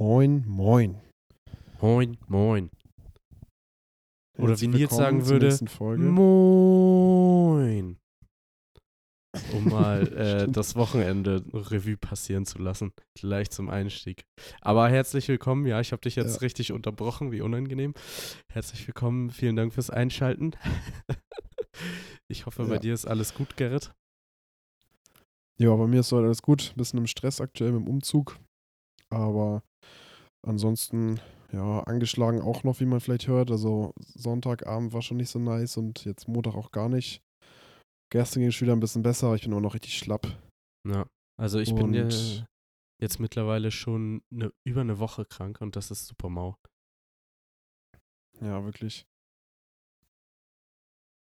Moin, moin. Moin, moin. Oder Herzlich wie Nils sagen würde. Moin. Um mal äh, das Wochenende Revue passieren zu lassen. Gleich zum Einstieg. Aber herzlich willkommen. Ja, ich habe dich jetzt Ja. richtig unterbrochen. Wie unangenehm. Herzlich willkommen. Vielen Dank fürs Einschalten. ich hoffe, bei Ja. dir ist alles gut, Gerrit. Ja, bei mir ist soweit alles gut. Bisschen im Stress aktuell mit dem Umzug. Aber ansonsten, ja, angeschlagen auch noch, wie man vielleicht hört. Also Sonntagabend war schon nicht so nice und jetzt Montag auch gar nicht. Gestern ging es wieder ein bisschen besser, aber ich bin immer noch richtig schlapp. Ja. Also ich bin ja Und- jetzt mittlerweile schon eine, über eine Woche krank und das ist super mau. Ja, wirklich.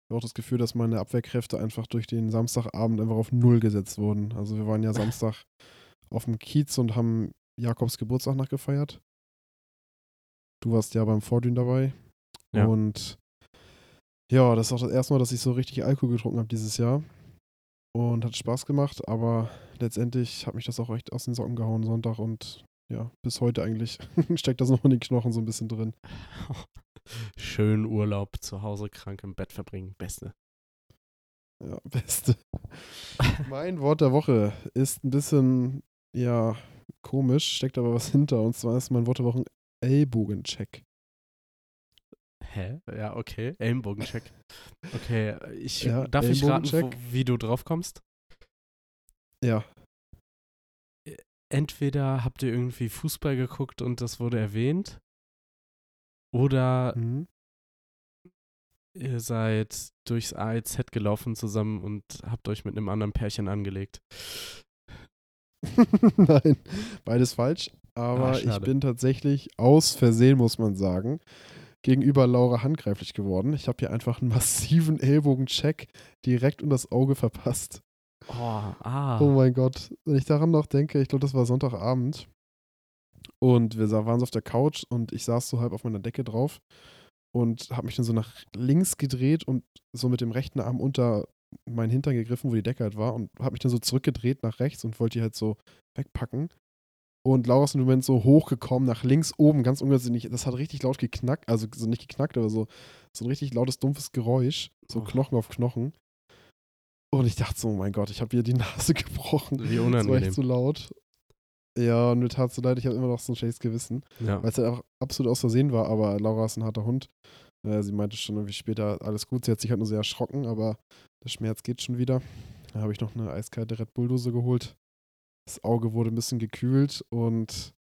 Ich habe auch das Gefühl, dass meine Abwehrkräfte einfach durch den Samstagabend einfach auf Null gesetzt wurden. Also wir waren ja Samstag auf dem Kiez und haben Jakobs Geburtstag nachgefeiert. Du warst ja beim Vordün dabei. Ja. Und ja, das ist auch das erste Mal, dass ich so richtig Alkohol getrunken habe dieses Jahr. Und hat Spaß gemacht, aber letztendlich hat mich das auch echt aus den Socken gehauen Sonntag und ja, bis heute eigentlich steckt das noch in den Knochen so ein bisschen drin. Schön Urlaub zu Hause krank im Bett verbringen. Beste. Ja, beste. mein Wort der Woche ist ein bisschen, ja, komisch, steckt aber was hinter. Und zwar ist mein Wort der Woche Ellbogencheck. Hä? Ja, okay. Ellenbogencheck. Okay, ich Ja, darf ich raten, wo, wie du drauf kommst? Ja, Entweder habt ihr irgendwie Fußball geguckt und das wurde erwähnt, oder mhm. ihr seid durchs AEZ gelaufen zusammen und habt euch mit einem anderen Pärchen angelegt. Nein, beides falsch. Aber Ah, ich bin tatsächlich aus Versehen, muss man sagen, gegenüber Laura handgreiflich geworden. Ich habe hier einfach einen massiven Ellbogencheck direkt unter das Auge verpasst. Oh, ah. Oh mein Gott, wenn ich daran noch denke, ich glaube, das war Sonntagabend. Und wir waren so auf der Couch und ich saß so halb auf meiner Decke drauf und habe mich dann so nach links gedreht und so mit dem rechten Arm unter meinen Hintern gegriffen, wo die Decke halt war und habe mich dann so zurückgedreht nach rechts und wollte die halt so wegpacken. Und Laura ist im Moment so hochgekommen, nach links oben, ganz ungewöhnlich. Das hat richtig laut geknackt, also so nicht geknackt, aber so, so ein richtig lautes, dumpfes Geräusch. So Oh. Knochen auf Knochen. Und ich dachte so, oh mein Gott, ich habe hier die Nase gebrochen. Wie Das war unangenehm. echt so laut. Ja, und mir tat so leid, ich habe immer noch so ein schlechtes Gewissen, ja. weil es halt auch absolut aus Versehen war, aber Laura ist ein harter Hund. Äh, sie meinte schon irgendwie später, alles gut, sie hat sich halt nur sehr erschrocken, aber der Schmerz geht schon wieder. Da habe ich noch eine eiskalte Red Bull-Dose geholt. Das Auge wurde ein bisschen gekühlt und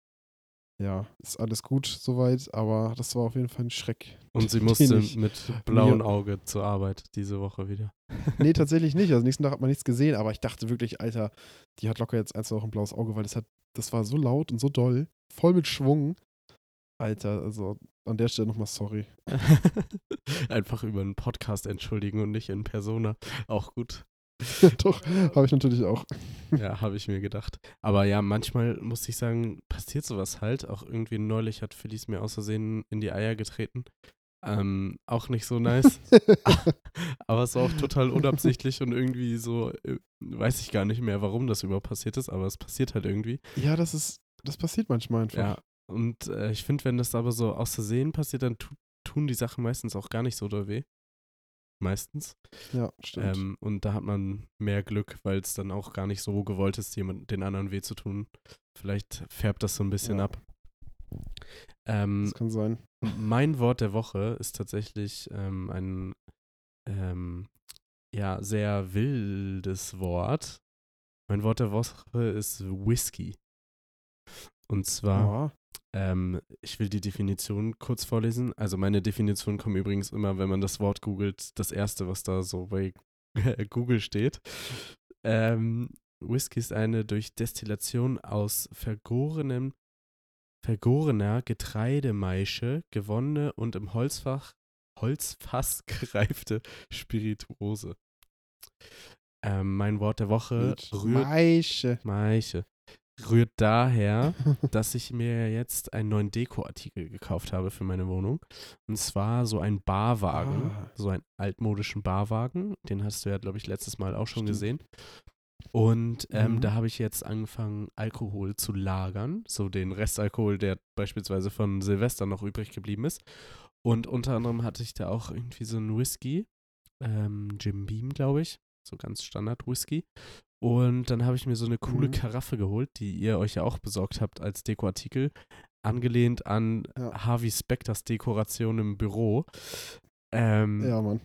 ja, ist alles gut soweit, aber das war auf jeden Fall ein Schreck. Und sie musste mit blauem Auge zur Arbeit diese Woche wieder. Nee, tatsächlich nicht. Also nächsten Tag hat man nichts gesehen, aber ich dachte wirklich, Alter, die hat locker jetzt eins auch ein blaues Auge, weil das hat, das war so laut und so doll, voll mit Schwung. Alter, also an der Stelle nochmal sorry. Einfach über einen Podcast entschuldigen und nicht in Persona. Auch gut. Doch, habe ich natürlich auch. Ja, habe ich mir gedacht. Aber ja, manchmal muss ich sagen, passiert sowas halt. Auch irgendwie neulich hat Felice mir aus Versehen in die Eier getreten. Ähm, auch nicht so nice. aber es war auch total unabsichtlich und irgendwie so, äh, weiß ich gar nicht mehr, warum das überhaupt passiert ist, aber es passiert halt irgendwie. ja, das ist, das passiert manchmal einfach. Ja. Und äh, ich finde, wenn das aber so aus Versehen passiert, dann tu tun die Sachen meistens auch gar nicht so doll weh. Meistens. Ja, stimmt. Ähm, und da hat man mehr Glück, weil es dann auch gar nicht so gewollt ist, jemand, den anderen weh zu tun. Vielleicht färbt das so ein bisschen Ja. ab. Ähm, das kann sein. mein Wort der Woche ist tatsächlich ähm, ein ähm, ja, sehr wildes Wort. Mein Wort der Woche ist Whisky. Und zwar. Ähm, ich will die Definition kurz vorlesen. Also meine Definition kommt übrigens immer, wenn man das Wort googelt, das erste, was da so bei Google steht. Ähm, Whisky ist eine durch Destillation aus vergorenem, vergorener Getreidemeische gewonnene und im Holzfach, Holzfass gereifte Spirituose. Ähm, mein Wort der Woche rührt, Maische. Maische, rührt daher, dass ich mir jetzt einen neuen Dekoartikel gekauft habe für meine Wohnung. Und zwar so ein Barwagen, Ah. so einen altmodischen Barwagen. Den hast du ja, glaube ich, letztes Mal auch schon Stimmt. gesehen. Und ähm, Mhm. da habe ich jetzt angefangen, Alkohol zu lagern. So den Restalkohol, der beispielsweise von Silvester noch übrig geblieben ist. Und unter anderem hatte ich da auch irgendwie so einen Whisky. Ähm, Jim Beam, glaube ich. So ganz Standard Whisky. Und dann habe ich mir so eine coole Mhm. Karaffe geholt, die ihr euch ja auch besorgt habt als Dekoartikel. Angelehnt an Ja. Harvey Specters Dekoration im Büro. Ähm, Ja, Mann.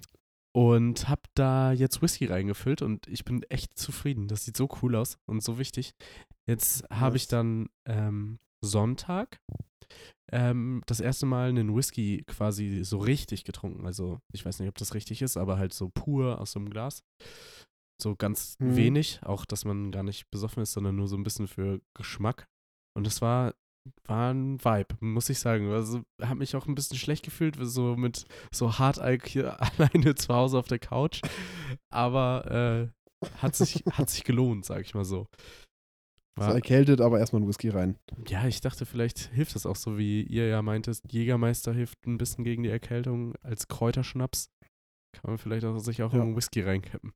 und habe da jetzt Whisky reingefüllt und ich bin echt zufrieden. Das sieht so cool aus und so wichtig. Jetzt habe ich dann ähm, Sonntag ähm, das erste Mal einen Whisky quasi so richtig getrunken. Also ich weiß nicht, ob das richtig ist, aber halt so pur aus so einem Glas. So ganz Mhm. wenig, auch dass man gar nicht besoffen ist, sondern nur so ein bisschen für Geschmack. Und es war, war ein Vibe, muss ich sagen. Also habe mich auch ein bisschen schlecht gefühlt, so mit so Hartalk hier alleine zu Hause auf der Couch. Aber äh, hat, sich, hat sich gelohnt, sag ich mal so. So War, erkältet, aber erstmal ein Whisky rein. ja, ich dachte, vielleicht hilft das auch so, wie ihr ja meintest, Jägermeister hilft ein bisschen gegen die Erkältung als Kräuterschnaps. Kann man vielleicht auch sich auch Ja. einen Whisky reinkippen.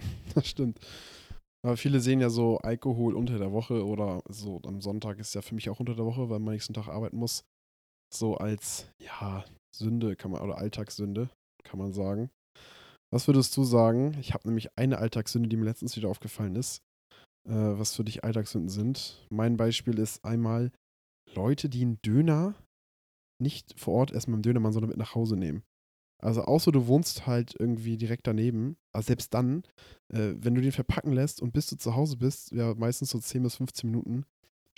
Das stimmt. Aber viele sehen ja so Alkohol unter der Woche oder so am Sonntag ist ja für mich auch unter der Woche, weil man nächsten Tag arbeiten muss. So als, ja, Sünde kann man, oder Alltagssünde, kann man sagen. Was würdest du sagen? Ich habe nämlich eine Alltagssünde, die mir letztens wieder aufgefallen ist. Äh, was für dich Alltagssünden sind. Mein Beispiel ist einmal Leute, die einen Döner nicht vor Ort essen beim Dönermann, sondern mit nach Hause nehmen. Also außer du wohnst halt irgendwie direkt daneben, aber selbst dann, äh, wenn du den verpacken lässt und bis du zu Hause bist, ja meistens so 10 bis 15 Minuten,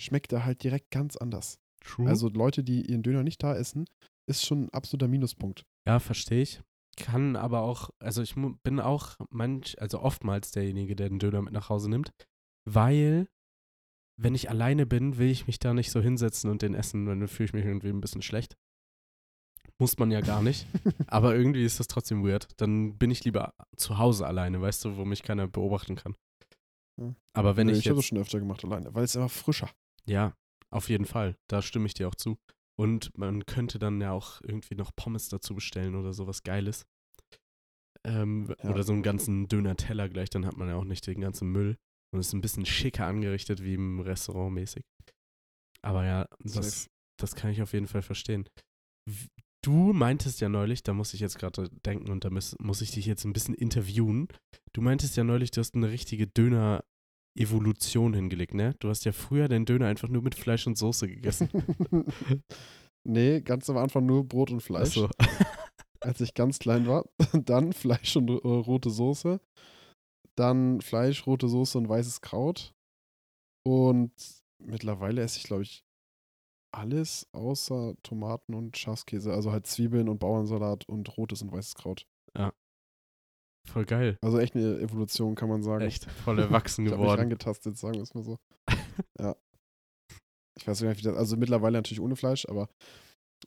schmeckt er halt direkt ganz anders. True. Also Leute, die ihren Döner nicht da essen, ist schon ein absoluter Minuspunkt. Ja, verstehe ich. Kann aber auch, also ich bin auch manch, also oftmals derjenige, der den Döner mit nach Hause nimmt, weil, wenn ich alleine bin, will ich mich da nicht so hinsetzen und den essen, dann fühle ich mich irgendwie ein bisschen schlecht. Muss man ja gar nicht. aber irgendwie ist das trotzdem weird. Dann bin ich lieber zu Hause alleine, weißt du, wo mich keiner beobachten kann. Ja. Aber wenn Nee, ich, ich habe das schon öfter gemacht alleine, weil es immer frischer. ja, auf jeden Fall, da stimme ich dir auch zu. Und man könnte dann ja auch irgendwie noch Pommes dazu bestellen oder sowas Geiles. Ähm, Ja. Oder so einen ganzen Döner-Teller gleich, dann hat man ja auch nicht den ganzen Müll. Und ist ein bisschen schicker angerichtet wie im Restaurant mäßig. Aber ja, das, das kann ich auf jeden Fall verstehen. Du meintest ja neulich, da muss ich jetzt gerade denken und da muss, muss ich dich jetzt ein bisschen interviewen. Du meintest ja neulich, du hast eine richtige Döner-Evolution hingelegt, ne? Du hast ja früher den Döner einfach nur mit Fleisch und Soße gegessen. nee, ganz am Anfang nur Brot und Fleisch. Achso. als ich ganz klein war. Dann Fleisch und äh, rote Soße. Dann Fleisch, rote Soße und weißes Kraut. Und mittlerweile esse ich, glaube ich, alles außer Tomaten und Schafskäse. Also halt Zwiebeln und Bauernsalat und rotes und weißes Kraut. Voll geil. Also echt eine Evolution, kann man sagen. Echt voll erwachsen Ich geworden. angetastet, sagen wir es mal so. ja. Ich weiß gar nicht, wie das, also mittlerweile natürlich ohne Fleisch, aber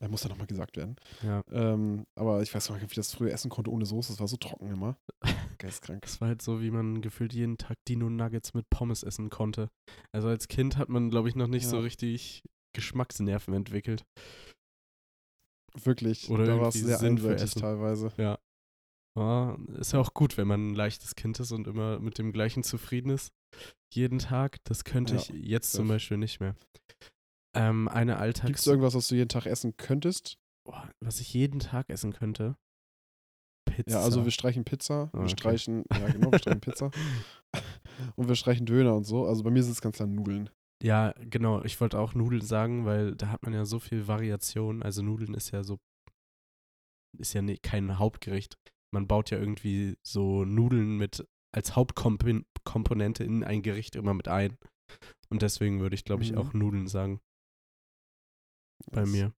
er muss ja nochmal gesagt werden. Ja. Ähm, aber ich weiß gar nicht, wie ich das früher essen konnte ohne Soße. Es war so trocken immer. Geistkrank. Das war halt so, wie man gefühlt jeden Tag Dino-Nuggets mit Pommes essen konnte. Also als Kind hat man, glaube ich, noch nicht so Ja. richtig Geschmacksnerven entwickelt. Wirklich. Oder da war es sehr Sinn für einseitig Essen. teilweise. Ja, ist ja auch gut, wenn man ein leichtes Kind ist und immer mit dem gleichen zufrieden ist. Jeden Tag. Das könnte Ja, ich jetzt zum. Beispiel nicht mehr. Ähm, eine Gibt Alltags... es irgendwas, was du jeden Tag essen könntest? Boah, was ich jeden Tag essen könnte? Pizza. Ja, also wir streichen Pizza, Ah, wir okay. streichen, ja genau, wir streichen Pizza. Und wir streichen Döner und so. Also bei mir sind es ganz klar Nudeln. Ja, genau. Ich wollte auch Nudeln sagen, weil da hat man ja so viel Variation. Also Nudeln ist ja so, ist ja ne, kein Hauptgericht. Man baut ja irgendwie so Nudeln mit als Hauptkomponente in ein Gericht immer mit ein. Und deswegen würde ich, glaube ich, Mhm. auch Nudeln sagen bei Das- mir.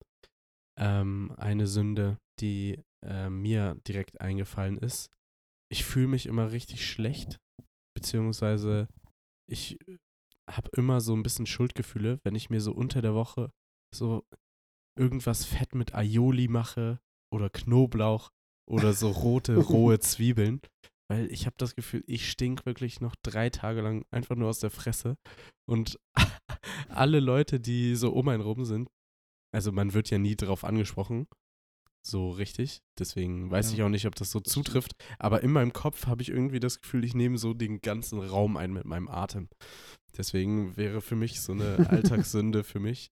Ähm, eine Sünde, die äh, mir direkt eingefallen ist. Ich fühle mich immer richtig schlecht, beziehungsweise ich habe immer so ein bisschen Schuldgefühle, wenn ich mir so unter der Woche so irgendwas fett mit Aioli mache oder Knoblauch oder so rote, rohe Zwiebeln. Weil ich habe das Gefühl, ich stink wirklich noch drei Tage lang einfach nur aus der Fresse. Und alle Leute, die so um einen rum sind, also man wird ja nie drauf angesprochen, so richtig. Deswegen weiß Ja, ich auch nicht, ob das so zutrifft. Aber in meinem Kopf habe ich irgendwie das Gefühl, ich nehme so den ganzen Raum ein mit meinem Atem. Deswegen wäre für mich so eine Alltagssünde für mich,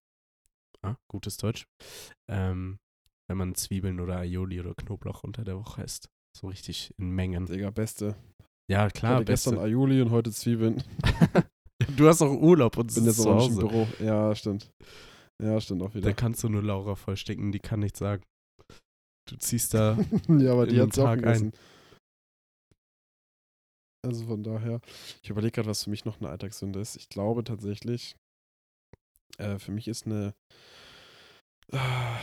ah, gutes Deutsch, ähm, wenn man Zwiebeln oder Aioli oder Knoblauch unter der Woche isst. So richtig in Mengen. Digga, beste. Ja, Ich klar, hatte gestern beste. Aioli und heute Zwiebeln. Du hast auch Urlaub und Bin jetzt zu aber nicht im Hause. Büro. Ja, stimmt. Ja, stimmt auch wieder. Da kannst du nur Laura vollsticken, die kann nichts sagen. Du ziehst da ja, aber die hat sie auch gegessen. Also von daher, ich überlege gerade, was für mich noch eine Alltagssünde ist. Ich glaube tatsächlich, äh, für mich ist eine. Ah,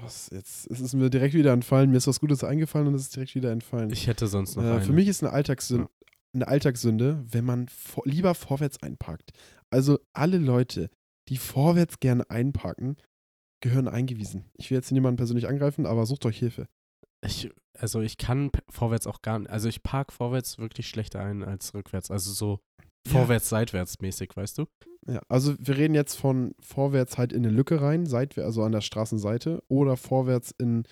was jetzt? Es ist mir direkt wieder entfallen. Mir ist was Gutes eingefallen und es ist direkt wieder entfallen. Ich hätte sonst noch Äh, eine. für mich ist eine Alltagssünde, eine Alltagssünde, wenn man vor, lieber vorwärts einparkt. Also alle Leute, die vorwärts gerne einparken, gehören eingewiesen. Ich will jetzt niemanden persönlich angreifen, aber sucht euch Hilfe. Ich, also ich kann vorwärts auch gar nicht, also ich park vorwärts wirklich schlechter ein als rückwärts. Also so Ja. vorwärts, seitwärts mäßig, weißt du? Ja, also wir reden jetzt von vorwärts halt in eine Lücke rein, seitwärts, also an der Straßenseite, oder vorwärts in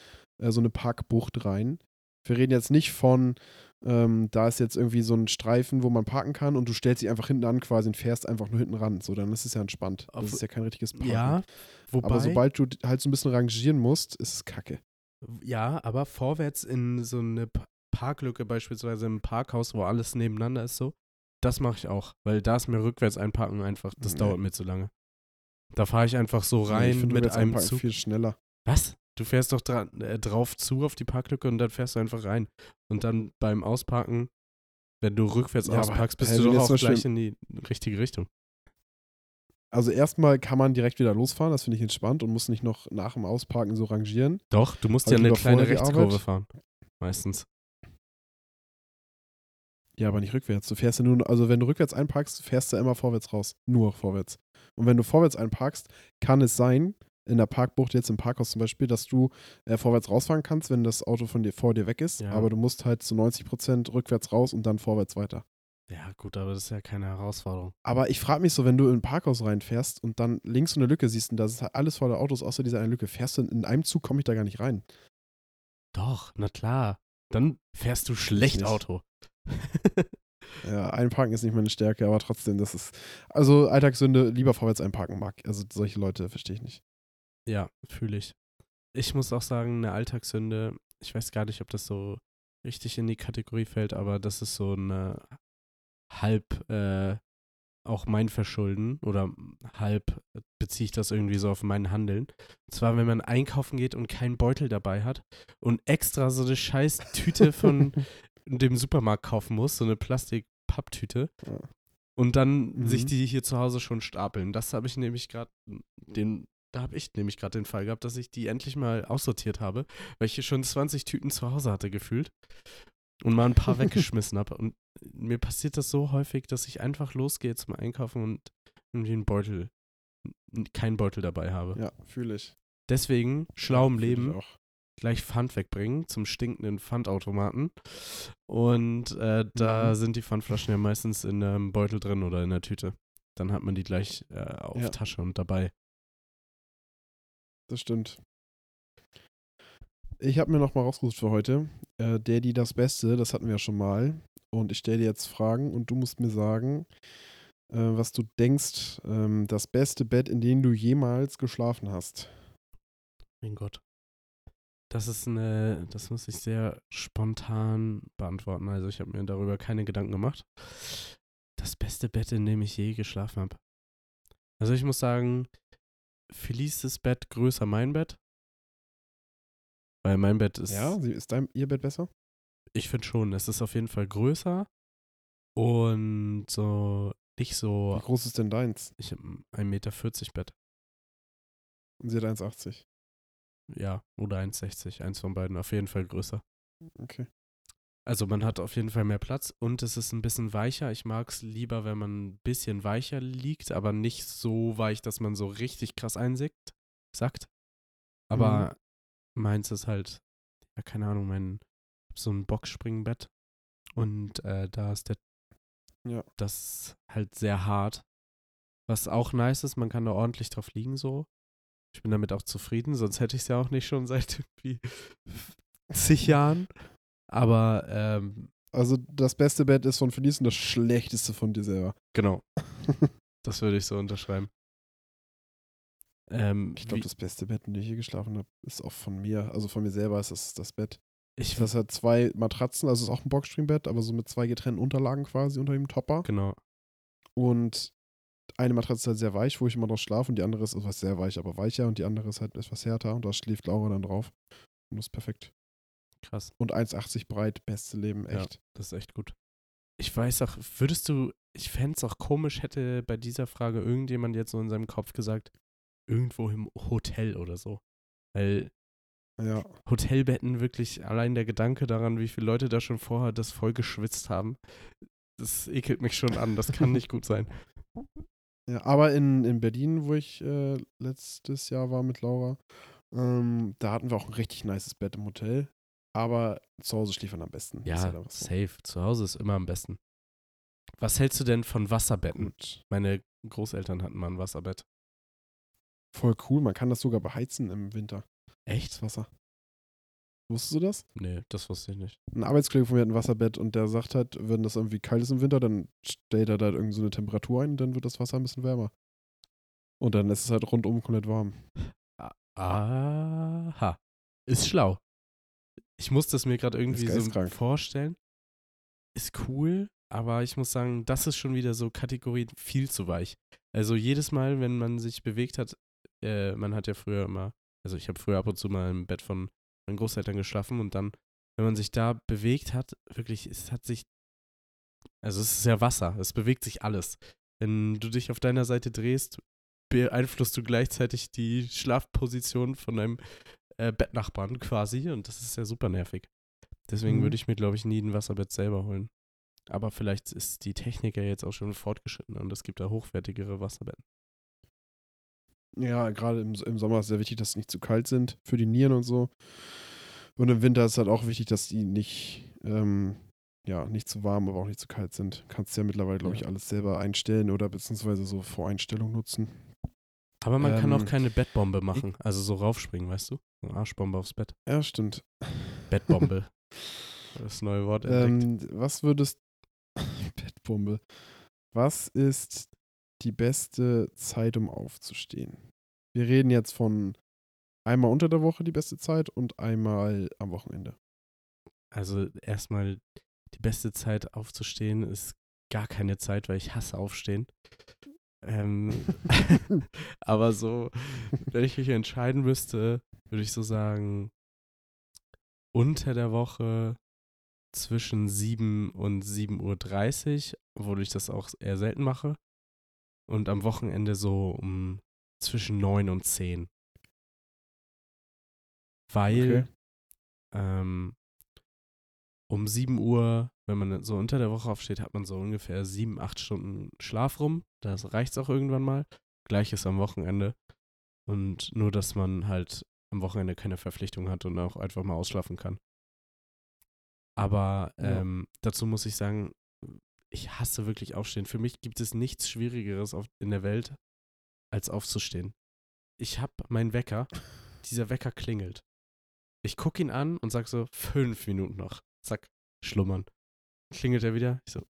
äh, so eine Parkbucht rein. Wir reden jetzt nicht von, ähm, da ist jetzt irgendwie so ein Streifen, wo man parken kann und du stellst dich einfach hinten an quasi und fährst einfach nur hinten ran. So, dann ist es ja entspannt. Das ist ja kein richtiges Parken. Ja, wobei, Aber sobald du halt so ein bisschen rangieren musst, ist es kacke. ja, aber vorwärts in so eine Pa- Parklücke beispielsweise im Parkhaus, wo alles nebeneinander ist so, das mache ich auch, weil da ist mir rückwärts einparken einfach, das Nee. dauert mir zu lange. Da fahre ich einfach so Nee, rein ich find, mit einem Zug. viel schneller. Was? Du fährst doch dra äh, drauf zu auf die Parklücke und dann fährst du einfach rein. Und dann beim Ausparken, wenn du rückwärts Ja, ausparkst, bist hä, du doch auch gleich in die richtige Richtung. Also erstmal kann man direkt wieder losfahren, das finde ich entspannt und muss nicht noch nach dem Ausparken so rangieren. Doch, du musst Halt ja eine kleine Rechtskurve fahren. Meistens. Ja, aber nicht rückwärts. Du fährst ja nur, also wenn du rückwärts einparkst, fährst du immer vorwärts raus. Nur vorwärts. Und wenn du vorwärts einparkst, kann es sein, in der Parkbucht jetzt im Parkhaus zum Beispiel, dass du äh, vorwärts rausfahren kannst, wenn das Auto von dir vor dir weg ist. Ja. Aber du musst halt zu 90% rückwärts raus und dann vorwärts weiter. Ja, gut, aber das ist ja keine Herausforderung. Aber ich frage mich so, wenn du in ein Parkhaus reinfährst und dann links so eine Lücke siehst und da ist halt alles voller Autos außer dieser eine Lücke, fährst du in, in einem Zug, komme ich da gar nicht rein. Doch, na klar. Dann fährst du schlecht. Auto. Ja, einparken ist nicht meine Stärke, aber trotzdem, das ist. Also Alltagssünde, lieber vorwärts einparken mag. Also solche Leute verstehe ich nicht. Ja, fühle ich. Ich muss auch sagen, eine Alltagssünde, ich weiß gar nicht, ob das so richtig in die Kategorie fällt, aber das ist so eine halb äh, auch mein Verschulden oder halb beziehe ich das irgendwie so auf mein Handeln. Und zwar, wenn man einkaufen geht und keinen Beutel dabei hat und extra so eine scheiß Tüte von dem Supermarkt kaufen muss, so eine Plastik-Papptüte. Ja. Und dann Mhm. sich die hier zu Hause schon stapeln. Das habe ich nämlich gerade den, da habe ich nämlich gerade den Fall gehabt, dass ich die endlich mal aussortiert habe, weil ich hier schon 20 Tüten zu Hause hatte gefühlt und mal ein paar weggeschmissen habe. Und mir passiert das so häufig, dass ich einfach losgehe zum Einkaufen und irgendwie einen Beutel, keinen Beutel dabei habe. Ja, fühle ich. Deswegen, schlau im Ja, Leben, gleich Pfand wegbringen zum stinkenden Pfandautomaten. Und äh, da Mhm. sind die Pfandflaschen ja meistens in einem Beutel drin oder in der Tüte. Dann hat man die gleich äh, auf Ja. Tasche und dabei. Das stimmt. Ich habe mir noch mal rausgesucht für heute. Äh, der, das Beste, das hatten wir ja schon mal. Und ich stelle dir jetzt Fragen und du musst mir sagen, äh, was du denkst, ähm, das beste Bett, in dem du jemals geschlafen hast. Mein Gott. Das ist eine, das muss ich sehr spontan beantworten. Also ich habe mir darüber keine Gedanken gemacht. Das beste Bett, in dem ich je geschlafen habe. Also ich muss sagen, Felices Bett größer mein Bett. Weil mein Bett ist, Ja, ist dein, ihr Bett besser? ich finde schon, es ist auf jeden Fall größer und so nicht Wie so, groß ist denn deins? ich habe ein Meter vierzig Bett. Und sie hat 1,80. Ja, oder 1,60, eins von beiden, auf jeden Fall größer. Okay. Also man hat auf jeden Fall mehr Platz und es ist ein bisschen weicher. Ich mag es lieber, wenn man ein bisschen weicher liegt, aber nicht so weich, dass man so richtig krass einsickt, sackt. Aber meins ist halt, ja, keine Ahnung, mein so ein Boxspringbett und äh, da ist der Ja. das halt sehr hart. Was auch nice ist, man kann da ordentlich drauf liegen so. Ich bin damit auch zufrieden, sonst hätte ich es ja auch nicht schon seit irgendwie zig Jahren. Aber ähm, Also das beste Bett ist von Felice und das schlechteste von dir selber. genau, das würde ich so unterschreiben. Ähm, Ich glaube, das beste Bett, in dem ich hier geschlafen habe, ist auch von mir. Also von mir selber ist das das Bett. ich Das hat zwei Matratzen, also es ist auch ein Boxspringbett, aber so mit zwei getrennten Unterlagen quasi unter dem Topper. genau. Und eine Matratze ist halt sehr weich, wo ich immer drauf schlafe, und die andere ist etwas sehr weich, aber weicher, und die andere ist halt etwas härter, und da schläft Laura dann drauf. Und das ist perfekt. Krass. Und 1,80 breit, beste Leben, Ja. echt. Das ist echt gut. Ich weiß auch, würdest du, ich fände es auch komisch, hätte bei dieser Frage irgendjemand jetzt so in seinem Kopf gesagt, irgendwo im Hotel oder so. Weil Ja. Hotelbetten wirklich, allein der Gedanke daran, wie viele Leute da schon vorher das voll geschwitzt haben, das ekelt mich schon an. Das kann nicht gut sein. Ja, aber in, in Berlin, wo ich äh, letztes Jahr war mit Laura, ähm, da hatten wir auch ein richtig nices Bett im Hotel. Aber zu Hause schlief man am besten. Ja, halt so. safe. Zu Hause ist immer am besten. Was hältst du denn von Wasserbetten? Gut. Meine Großeltern hatten mal ein Wasserbett. Voll cool. Man kann das sogar beheizen im Winter. Echt? Das Wasser. Wusstest du das? Nee, das wusste ich nicht. Ein Arbeitskollege von mir hat ein Wasserbett und der sagt halt, wenn das irgendwie kalt ist im Winter, dann stellt er da irgendwie so eine Temperatur ein und dann wird das Wasser ein bisschen wärmer. Und dann ist es halt rundum komplett warm. Aha. Ist schlau. Ich muss das mir gerade irgendwie so vorstellen. Ist cool, aber ich muss sagen, das ist schon wieder so Kategorie viel zu weich. Also jedes Mal, wenn man sich bewegt hat, äh, man hat ja früher immer, also ich habe früher ab und zu mal im Bett von meinen Großeltern geschlafen und dann, wenn man sich da bewegt hat, wirklich, es hat sich, also es ist ja Wasser, es bewegt sich alles. Wenn du dich auf deiner Seite drehst, beeinflusst du gleichzeitig die Schlafposition von deinem äh, Bettnachbarn quasi und das ist ja super nervig. Deswegen Mhm. würde ich mir, glaube ich, nie ein Wasserbett selber holen. Aber vielleicht ist die Technik ja jetzt auch schon fortgeschritten und es gibt da hochwertigere Wasserbetten. Ja, gerade im, im Sommer ist es sehr wichtig, dass sie nicht zu kalt sind für die Nieren und so. Und im Winter ist halt auch wichtig, dass die nicht, ähm, ja, nicht zu warm, aber auch nicht zu kalt sind. Kannst ja mittlerweile, glaube ich, Ja. alles selber einstellen oder beziehungsweise so Voreinstellungen nutzen. Aber man kann auch Ähm, keine Bettbombe machen, also so raufspringen, weißt du? So eine Arschbombe aufs Bett. Ja, stimmt. Bettbombe. das neue Wort entdeckt. Ähm, was würdest. Bettbombe. Was ist die beste Zeit, um aufzustehen? Wir reden jetzt von einmal unter der Woche die beste Zeit und einmal am Wochenende. Also erstmal die beste Zeit aufzustehen ist gar keine Zeit, weil ich hasse aufstehen. Ähm, aber so, wenn ich mich entscheiden müsste, würde ich so sagen, unter der Woche zwischen 7 und 7.30 Uhr, obwohl ich das auch eher selten mache. Und am Wochenende so um zwischen 9 und 10. Weil Okay. ähm, um 7 Uhr, wenn man so unter der Woche aufsteht, hat man so ungefähr 7, 8 Stunden Schlaf rum. Das reicht auch irgendwann mal. Gleiches am Wochenende. Und nur, dass man halt am Wochenende keine Verpflichtung hat und auch einfach mal ausschlafen kann. Aber Ja. ähm, dazu muss ich sagen, ich hasse wirklich Aufstehen. Für mich gibt es nichts Schwierigeres auf, in der Welt, als aufzustehen. Ich habe meinen Wecker, dieser Wecker klingelt. Ich gucke ihn an und sag so, fünf Minuten noch. Zack, schlummern. Klingelt er wieder? Ich so,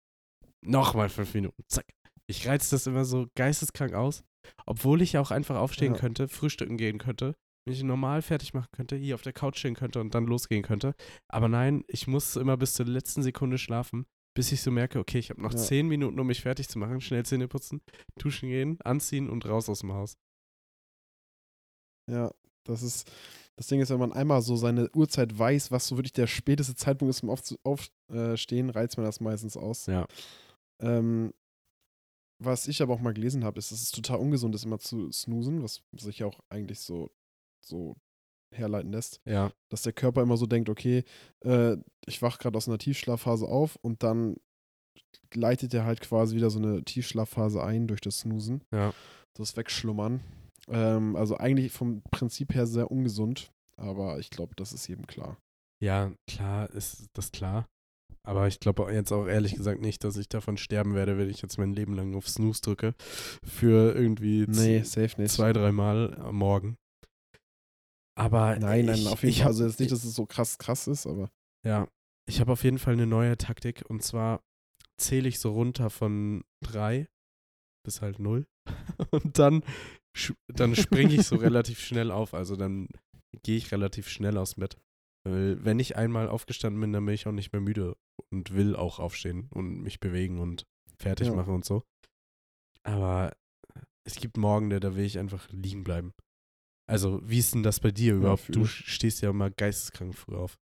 nochmal fünf Minuten. Zack. Ich reiz das immer so geisteskrank aus. Obwohl ich auch einfach aufstehen Ja. könnte, frühstücken gehen könnte, mich normal fertig machen könnte, hier auf der Couch stehen könnte und dann losgehen könnte. Aber nein, ich muss immer bis zur letzten Sekunde schlafen, bis ich so merke, okay, ich habe noch Ja. zehn Minuten, um mich fertig zu machen. Schnell Zähne putzen, duschen gehen, anziehen und raus aus dem Haus. Ja, das ist. Das Ding ist, wenn man einmal so seine Uhrzeit weiß, was so wirklich der späteste Zeitpunkt ist zum Aufstehen, auf, äh, stehen, reizt man das meistens aus. Ja. Ähm, was ich aber auch mal gelesen habe, ist, dass es total ungesund ist, immer zu snoosen, was sich ja auch eigentlich so, so herleiten lässt. Ja, Dass der Körper immer so denkt, okay, äh, ich wach gerade aus einer Tiefschlafphase auf und dann leitet er halt quasi wieder so eine Tiefschlafphase ein durch das Snoosen. Ja. Das Wegschlummern. Ähm, also eigentlich vom Prinzip her sehr ungesund, aber ich glaube, das ist jedem klar. ja, klar ist das klar. Aber ich glaube jetzt auch ehrlich gesagt nicht, dass ich davon sterben werde, wenn ich jetzt mein Leben lang auf Snooze drücke. Für irgendwie Nee, safe nicht. zwei, dreimal am Morgen. Aber Nein, nein, ich, auf jeden Fall. hab- Also jetzt nicht, dass es so krass krass ist, aber. Ja, ich habe auf jeden Fall eine neue Taktik und zwar zähle ich so runter von drei bis halt null und dann, dann springe ich so relativ schnell auf. Also dann gehe ich relativ schnell aus dem Bett. Weil wenn ich einmal aufgestanden bin, dann bin ich auch nicht mehr müde und will auch aufstehen und mich bewegen und fertig Ja. machen und so. Aber es gibt Morgen, da will ich einfach liegen bleiben. Also, wie ist denn das bei dir überhaupt? fühl du stehst ja immer geisteskrank früh auf.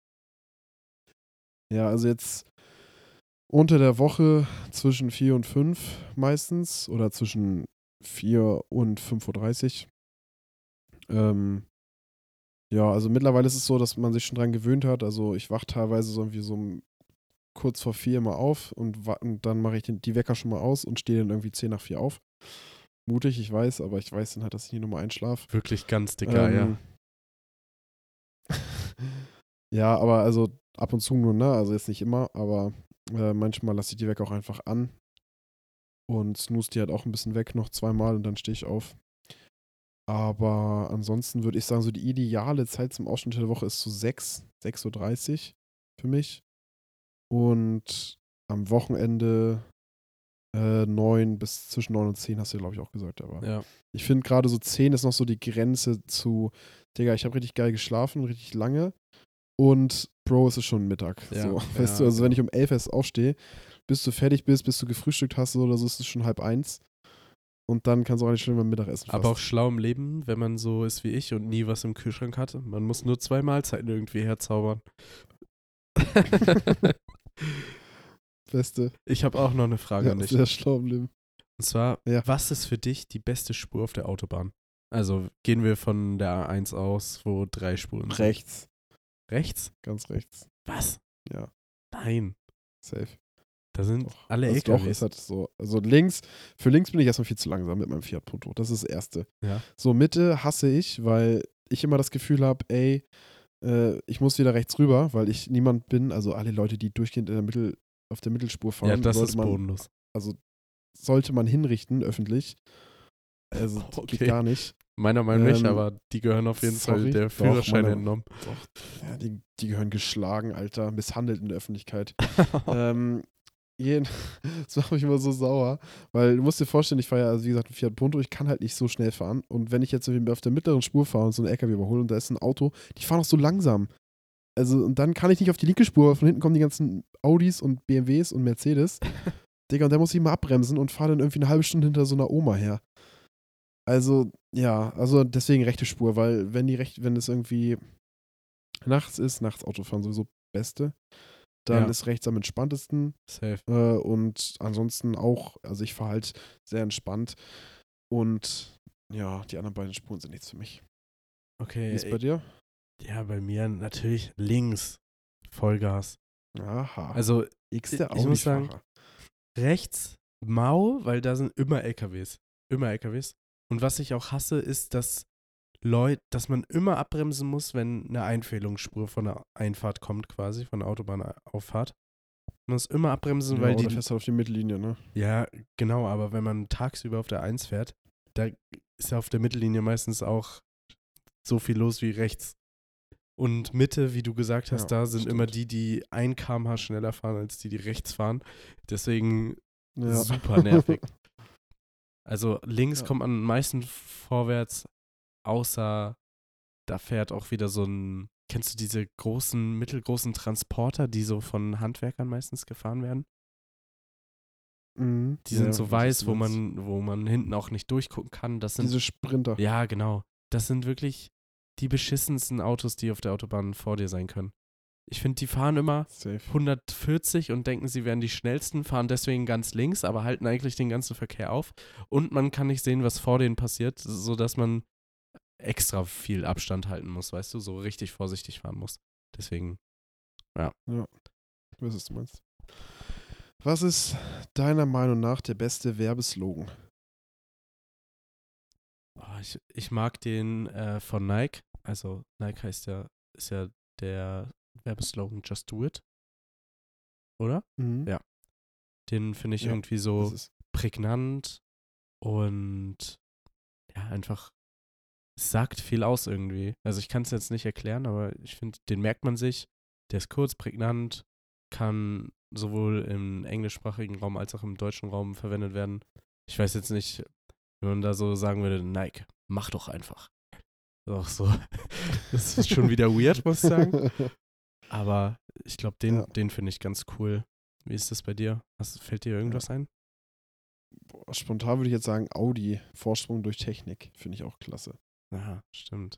Ja, also jetzt unter der Woche zwischen 4 und 5 meistens oder zwischen 4 und 5.30 Uhr. Ähm, ja, also mittlerweile ist es so, dass man sich schon dran gewöhnt hat. Also ich wache teilweise so irgendwie so kurz vor 4 immer auf und, und dann mache ich den, die Wecker schon mal aus und stehe dann irgendwie 10 nach 4 auf. Mutig, ich weiß, aber ich weiß dann halt, dass ich nie nochmal einschlafe. Wirklich ganz dicker, ja. Ähm, ja, aber also ab und zu nur, ne? Also jetzt nicht immer, aber äh, manchmal lasse ich die weg auch einfach an und snooze die halt auch ein bisschen weg, noch zweimal und dann stehe ich auf. Aber ansonsten würde ich sagen, so die ideale Zeit zum Ausschnitt der Woche ist so 6, 6.30 Uhr für mich. Und am Wochenende äh, 9 bis zwischen 9 und 10 hast du, glaube ich, auch gesagt. Aber Ja. ich finde gerade so 10 ist noch so die Grenze zu, Digga, ich habe richtig geil geschlafen, richtig lange. Und Bro, es ist schon Mittag. Ja, so, ja, weißt du, also wenn ich um 11 erst aufstehe, bis du fertig bist, bis du gefrühstückt hast oder so, ist es schon halb eins. Und dann kannst du auch nicht schon mal Mittagessen Aber auch schlau im Leben, wenn man so ist wie ich und nie was im Kühlschrank hatte. Man muss nur zwei Mahlzeiten irgendwie herzaubern. Beste. ich habe auch noch eine Frage Ja, an dich. sehr schlau im Leben. Und zwar, Ja. was ist für dich die beste Spur auf der Autobahn? Also gehen wir von der A1 aus, wo drei Spuren sind. Rechts. Rechts? Ganz rechts. Was? Ja. Nein. Safe. Da sind Doch. alle also doch, LKWs. ist halt so. Also links, für links bin ich erstmal viel zu langsam mit meinem Fiat Punto. Das ist das Erste. Ja. So, Mitte hasse ich, weil ich immer das Gefühl habe, ey, äh, ich muss wieder rechts rüber, weil ich niemand bin. Also alle Leute, die durchgehend in der Mittel, auf der Mittelspur fahren, ja, das sollte, ist man, bodenlos. sollte man hinrichten, öffentlich. Also Okay. geht gar nicht. Meiner Meinung nach nicht, Ähm, aber die gehören auf jeden sorry. Fall der Doch, Führerschein meiner- entnommen. Doch, ja, die, die gehören geschlagen, Alter, misshandelt in der Öffentlichkeit. ähm, jeden, das macht mich immer so sauer, weil du musst dir vorstellen, ich fahre ja, also wie gesagt, ein Fiat Punto, ich kann halt nicht so schnell fahren. Und wenn ich jetzt auf der mittleren Spur fahre und so einen LKW überhole und da ist ein Auto, die fahren auch so langsam. Also, und dann kann ich nicht auf die linke Spur, weil von hinten kommen die ganzen Audis und BMWs und Mercedes. Digga, und da muss ich mal abbremsen und fahre dann irgendwie eine halbe Stunde hinter so einer Oma her. Also, ja, also deswegen rechte Spur, weil wenn die recht, wenn es irgendwie nachts ist, nachts Autofahren sowieso Beste, dann Ja. ist rechts am entspanntesten. Safe. Äh, und ansonsten auch, also ich fahre halt sehr entspannt. Und ja, die anderen beiden Spuren sind nichts für mich. Wie Okay. ist bei dir? Ja, bei mir natürlich links. Vollgas. Aha. Also X der ich muss sagen- rechts mau, weil da sind immer LKWs. Immer LKWs. Und was ich auch hasse, ist, dass Leute, dass man immer abbremsen muss, wenn eine Einfählungsspur von der Einfahrt kommt, quasi, von der Autobahnauffahrt. Man muss immer abbremsen, Ja, weil oder die. fährst halt auf die Mittellinie, ne? Ja, genau, aber wenn man tagsüber auf der 1 fährt, da ist ja auf der Mittellinie meistens auch so viel los wie rechts. Und Mitte, wie du gesagt hast, Ja, da sind stimmt. immer die, die 1 km/h schneller fahren als die, die rechts fahren. Deswegen Ja. super nervig. Also links kommt man am meisten vorwärts, außer da fährt auch wieder so ein. Kennst du diese großen, mittelgroßen Transporter, die so von Handwerkern meistens gefahren werden? Mhm. Die sind Ja, so weiß, wo man, wo man hinten auch nicht durchgucken kann. Das sind Diese Sprinter. ja genau. Das sind wirklich die beschissensten Autos, die auf der Autobahn vor dir sein können. Ich finde, die fahren immer Safe. 140 und denken, sie wären die schnellsten, fahren deswegen ganz links, aber halten eigentlich den ganzen Verkehr auf. Und man kann nicht sehen, was vor denen passiert, sodass man extra viel Abstand halten muss, weißt du, so richtig vorsichtig fahren muss. Deswegen, Ich weiß, was du meinst. Was ist deiner Meinung nach der beste Werbeslogan? oh, ich, ich mag den äh, von Nike. Also Nike heißt ja, ist ja der Werbeslogan Just Do It. Oder? Mhm. Ja. Den finde ich Ja, irgendwie so prägnant und ja, einfach sagt viel aus irgendwie. Also ich kann es jetzt nicht erklären, aber ich finde, den merkt man sich. Der ist kurz, prägnant, kann sowohl im englischsprachigen Raum als auch im deutschen Raum verwendet werden. Ich weiß jetzt nicht, wenn man da so sagen würde, Nike, mach doch einfach. Auch so. Das ist schon wieder weird, muss ich sagen. Aber ich glaube, den, Ja. den finde ich ganz cool. Wie ist das bei dir? Hast, fällt dir irgendwas ein? Boah, spontan würde ich jetzt sagen, Audi, Vorsprung durch Technik. Finde ich auch klasse. Ja, stimmt.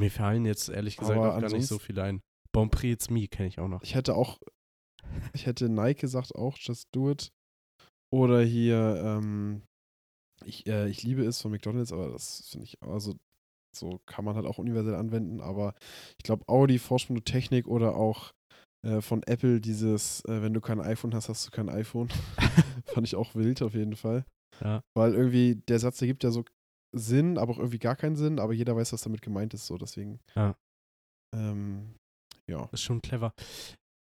Mir fallen jetzt ehrlich gesagt auch gar nicht so viele ein. Bon Prix It's Me kenne ich auch noch. Ich hätte auch, ich hätte Nike gesagt auch, Just Do It. Oder hier, ähm, ich, äh, ich liebe es von McDonalds, aber das finde ich, also so kann man halt auch universell anwenden, aber ich glaube Audi, Vorsprung durch Technik oder auch äh, von Apple dieses, äh, wenn du kein iPhone hast, hast du kein iPhone. Fand ich auch wild auf jeden Fall. Ja. Weil irgendwie der Satz, der gibt ja so Sinn, aber auch irgendwie gar keinen Sinn, aber jeder weiß, was damit gemeint ist, so deswegen. Ja. Ähm, ja. Das ist schon clever.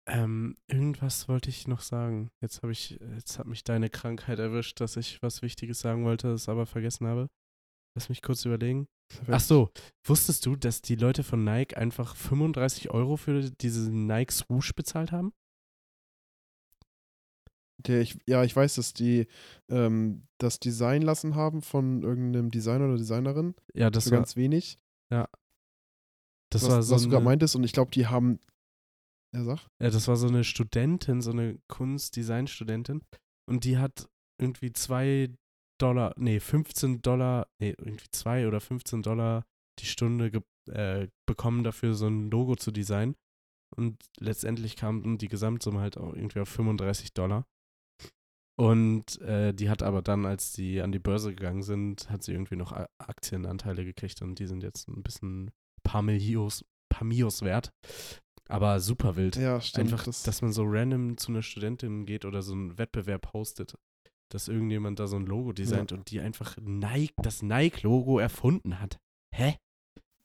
Ähm, irgendwas wollte ich noch sagen. Jetzt habe ich, jetzt hat mich deine Krankheit erwischt, dass ich was Wichtiges sagen wollte, es aber vergessen habe. Lass mich kurz überlegen. Ach so, wusstest du, dass die Leute von Nike einfach 35 Euro für diese Nike Swoosh bezahlt haben? Der, ich, ja, ich weiß, dass die ähm, das Design lassen haben von irgendeinem Designer oder Designerin. Ja, das für war, ganz wenig. das was, war so was du gerade meintest. Und ich glaube, die haben. Ja, sag. ja, das war so eine Studentin, so eine Kunst-Design-Studentin. Und die hat irgendwie zwei Dollar, nee, 15 Dollar, nee, irgendwie zwei oder 15 Dollar die Stunde äh, bekommen dafür, so ein Logo zu designen. Und letztendlich kam die Gesamtsumme halt auch irgendwie auf 35 Dollar. Und äh, die hat aber dann, als die an die Börse gegangen sind, hat sie irgendwie noch Aktienanteile gekriegt und die sind jetzt ein bisschen paar Millios, paar Mios wert. Aber super wild. Ja, stimmt. Einfach, das, dass man so random zu einer Studentin geht oder so einen Wettbewerb hostet, dass irgendjemand da so ein Logo designt und die einfach Nike, das Nike-Logo erfunden hat. Hä?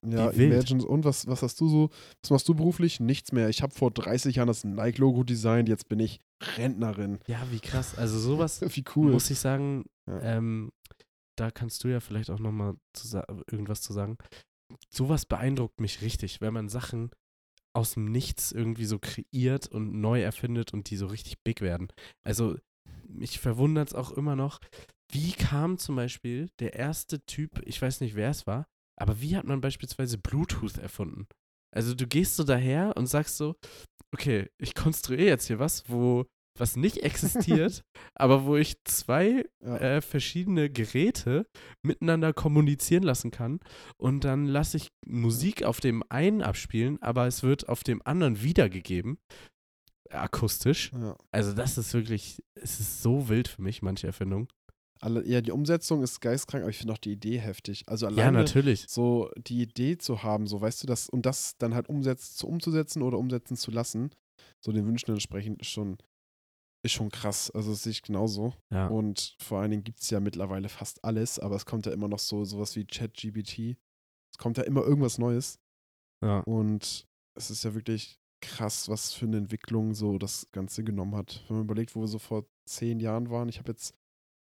ja, wie wild. Imagine. Und was, was hast du so? Was machst du beruflich? Nichts mehr. Ich habe vor 30 Jahren das Nike-Logo designt. Jetzt bin ich Rentnerin. Ja, wie krass. Also sowas Wie cool. muss ich sagen, Ja. ähm, da kannst du ja vielleicht auch nochmal irgendwas zu sagen. Sowas beeindruckt mich richtig, wenn man Sachen aus dem Nichts irgendwie so kreiert und neu erfindet und die so richtig big werden. Also mich verwundert es auch immer noch, wie kam zum Beispiel der erste Typ, ich weiß nicht, wer es war, aber wie hat man beispielsweise Bluetooth erfunden? Also du gehst so daher und sagst so, okay, ich konstruiere jetzt hier was, wo was nicht existiert, aber wo ich zwei Ja. äh, verschiedene Geräte miteinander kommunizieren lassen kann und dann lasse ich Musik auf dem einen abspielen, aber es wird auf dem anderen wiedergegeben, akustisch. ja. Also das ist wirklich, es ist so wild für mich, manche Erfindungen. Alle, ja, die Umsetzung ist geistkrank, aber ich finde auch die Idee heftig. Also Ja, alleine natürlich. so die Idee zu haben, so weißt du, das und das dann halt umsetzt, zu umzusetzen oder umsetzen zu lassen, so den Wünschen entsprechend ist schon, ist schon krass. Also das sehe ich genauso. Ja. Und vor allen Dingen gibt es ja mittlerweile fast alles, aber es kommt ja immer noch so sowas wie ChatGPT. Es kommt ja immer irgendwas Neues. ja. Und es ist ja wirklich krass, was für eine Entwicklung so das Ganze genommen hat. Wenn man überlegt, wo wir so vor zehn Jahren waren, ich habe jetzt